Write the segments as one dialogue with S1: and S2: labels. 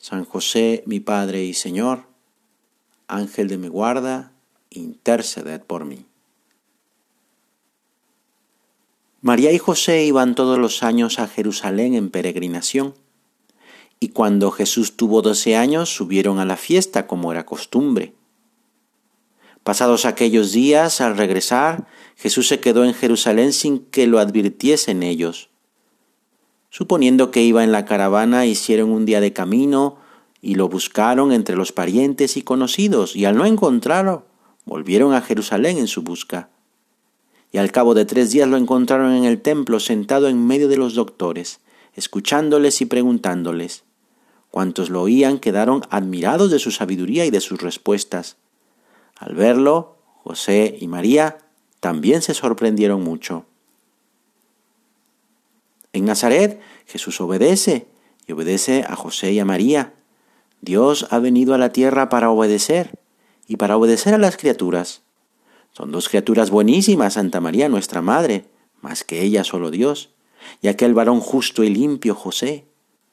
S1: San José, mi Padre y Señor, Ángel de mi guarda, interceded por mí. María y José iban todos los años a Jerusalén en peregrinación, y cuando Jesús tuvo doce años subieron a la fiesta como era costumbre. Pasados aquellos días, al regresar, Jesús se quedó en Jerusalén sin que lo advirtiesen ellos Suponiendo que iba en la caravana, hicieron un día de camino y lo buscaron entre los parientes y conocidos, y al no encontrarlo, volvieron a Jerusalén en su busca. Y al cabo de tres días lo encontraron en el templo sentado en medio de los doctores, escuchándoles y preguntándoles. Cuantos lo oían quedaron admirados de su sabiduría y de sus respuestas. Al verlo, José y María también se sorprendieron mucho. En Nazaret Jesús obedece y obedece a José y a María. Dios ha venido a la tierra para obedecer y para obedecer a las criaturas. Son dos criaturas buenísimas, Santa María, nuestra Madre, más que ella solo Dios, y aquel varón justo y limpio, José,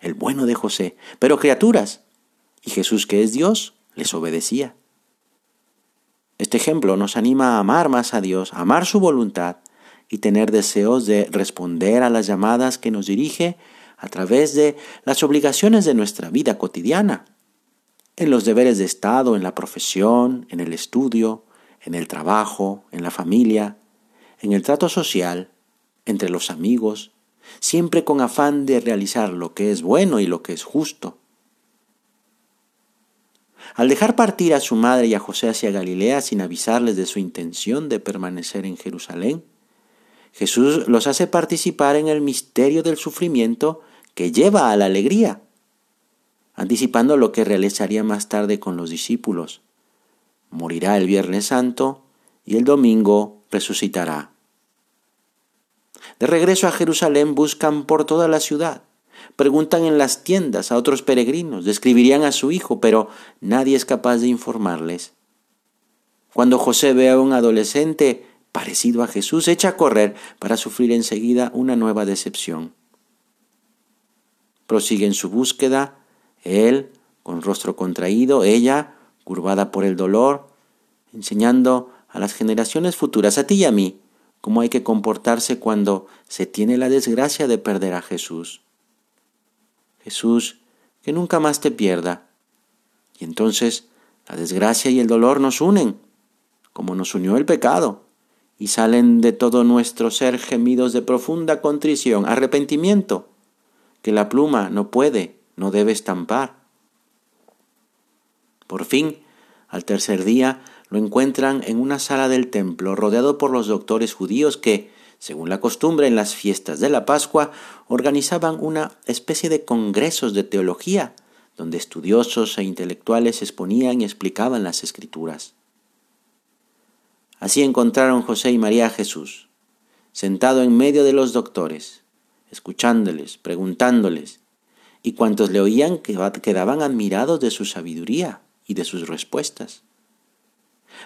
S1: el bueno de José, pero criaturas. Y Jesús, que es Dios, les obedecía. Este ejemplo nos anima a amar más a Dios, a amar su voluntad, y tener deseos de responder a las llamadas que nos dirige a través de las obligaciones de nuestra vida cotidiana, en los deberes de Estado, en la profesión, en el estudio, en el trabajo, en la familia, en el trato social, entre los amigos, siempre con afán de realizar lo que es bueno y lo que es justo. Al dejar partir a su madre y a José hacia Galilea sin avisarles de su intención de permanecer en Jerusalén, Jesús los hace participar en el misterio del sufrimiento que lleva a la alegría, anticipando lo que realizaría más tarde con los discípulos. Morirá el Viernes Santo y el domingo resucitará. De regreso a Jerusalén buscan por toda la ciudad, preguntan en las tiendas a otros peregrinos, describirían a su hijo, pero nadie es capaz de informarles. Cuando José ve a un adolescente, parecido a Jesús, echa a correr para sufrir enseguida una nueva decepción. Prosigue en su búsqueda, él con rostro contraído, ella curvada por el dolor, enseñando a las generaciones futuras, a ti y a mí, cómo hay que comportarse cuando se tiene la desgracia de perder a Jesús. Jesús, que nunca más te pierda. Y entonces la desgracia y el dolor nos unen, como nos unió el pecado y salen de todo nuestro ser gemidos de profunda contrición, arrepentimiento, que la pluma no puede, no debe estampar. Por fin, al tercer día, lo encuentran en una sala del templo, rodeado por los doctores judíos que, según la costumbre en las fiestas de la Pascua, organizaban una especie de congresos de teología, donde estudiosos e intelectuales exponían y explicaban las escrituras. Así encontraron José y María a Jesús, sentado en medio de los doctores, escuchándoles, preguntándoles, y cuantos le oían quedaban admirados de su sabiduría y de sus respuestas.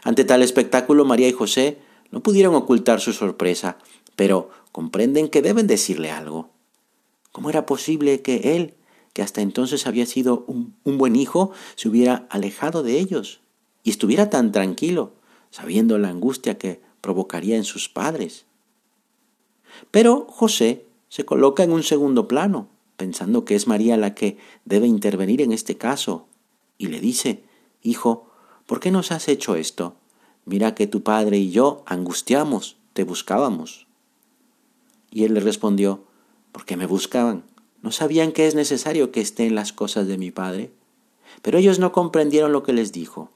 S1: Ante tal espectáculo, María y José no pudieron ocultar su sorpresa, pero comprenden que deben decirle algo. ¿Cómo era posible que él, que hasta entonces había sido un, un buen hijo, se hubiera alejado de ellos y estuviera tan tranquilo? Sabiendo la angustia que provocaría en sus padres. Pero José se coloca en un segundo plano, pensando que es María la que debe intervenir en este caso, y le dice, Hijo, ¿por qué nos has hecho esto? Mira que tu padre y yo angustiamos, te buscábamos. Y él le respondió, ¿por qué me buscaban? ¿No sabían que es necesario que esté en las cosas de mi padre? Pero ellos no comprendieron lo que les dijo.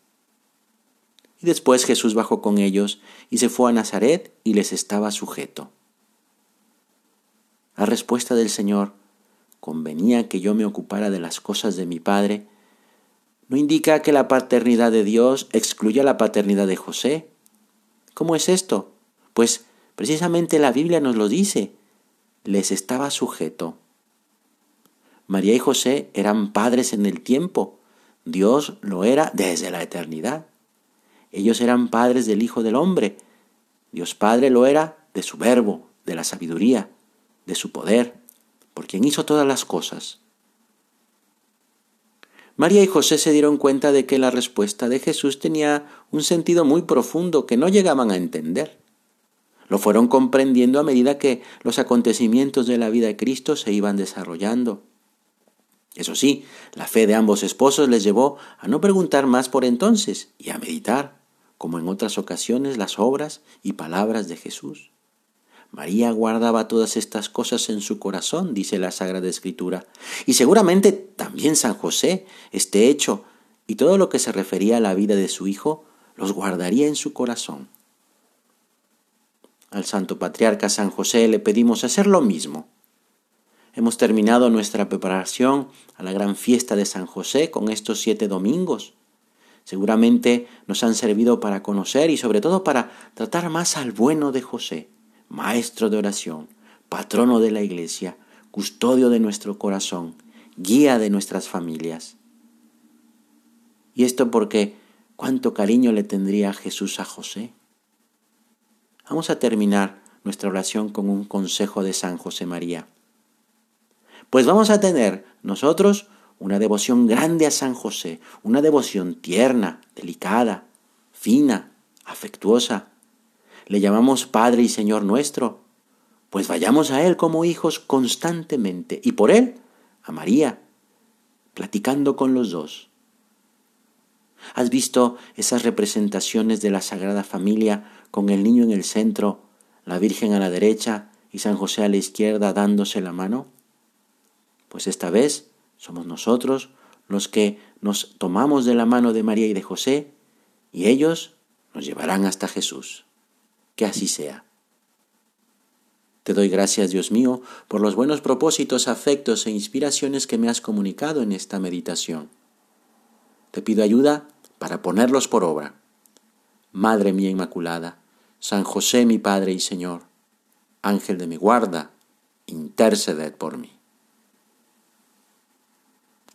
S1: Y después Jesús bajó con ellos y se fue a Nazaret y les estaba sujeto. La respuesta del Señor, convenía que yo me ocupara de las cosas de mi Padre, ¿No indica que la paternidad de Dios excluye la paternidad de José? ¿Cómo es esto? Pues precisamente la Biblia nos lo dice. Les estaba sujeto. María y José eran padres en el tiempo. Dios lo era desde la eternidad. Ellos eran padres del Hijo del Hombre. Dios Padre lo era de su verbo, de la sabiduría, de su poder, por quien hizo todas las cosas. María y José se dieron cuenta de que la respuesta de Jesús tenía un sentido muy profundo que no llegaban a entender. Lo fueron comprendiendo a medida que los acontecimientos de la vida de Cristo se iban desarrollando. Eso sí, la fe de ambos esposos les llevó a no preguntar más por entonces y a meditar, como en otras ocasiones, las obras y palabras de Jesús. María guardaba todas estas cosas en su corazón, dice la Sagrada Escritura. Y seguramente también San José, este hecho y todo lo que se refería a la vida de su hijo, los guardaría en su corazón. Al Santo Patriarca San José le pedimos hacer lo mismo. Hemos terminado nuestra preparación a la gran fiesta de San José con estos siete domingos. Seguramente nos han servido para conocer y sobre todo para tratar más al bueno de José maestro de oración, patrono de la iglesia, custodio de nuestro corazón, guía de nuestras familias. Y esto porque cuánto cariño le tendría Jesús a José. Vamos a terminar nuestra oración con un consejo de San José María. Pues vamos a tener nosotros una devoción grande a San José, una devoción tierna, delicada, fina, afectuosa, le llamamos Padre y Señor nuestro, pues vayamos a Él como hijos constantemente y por Él a María, platicando con los dos. ¿Has visto esas representaciones de la Sagrada Familia con el niño en el centro, la Virgen a la derecha y San José a la izquierda dándose la mano? Pues esta vez somos nosotros los que nos tomamos de la mano de María y de José y ellos nos llevarán hasta Jesús que así sea. Te doy gracias, Dios mío, por los buenos propósitos, afectos e inspiraciones que me has comunicado en esta meditación. Te pido ayuda para ponerlos por obra. Madre mía Inmaculada, San José mi Padre y Señor, Ángel de mi guarda, interceded por mí.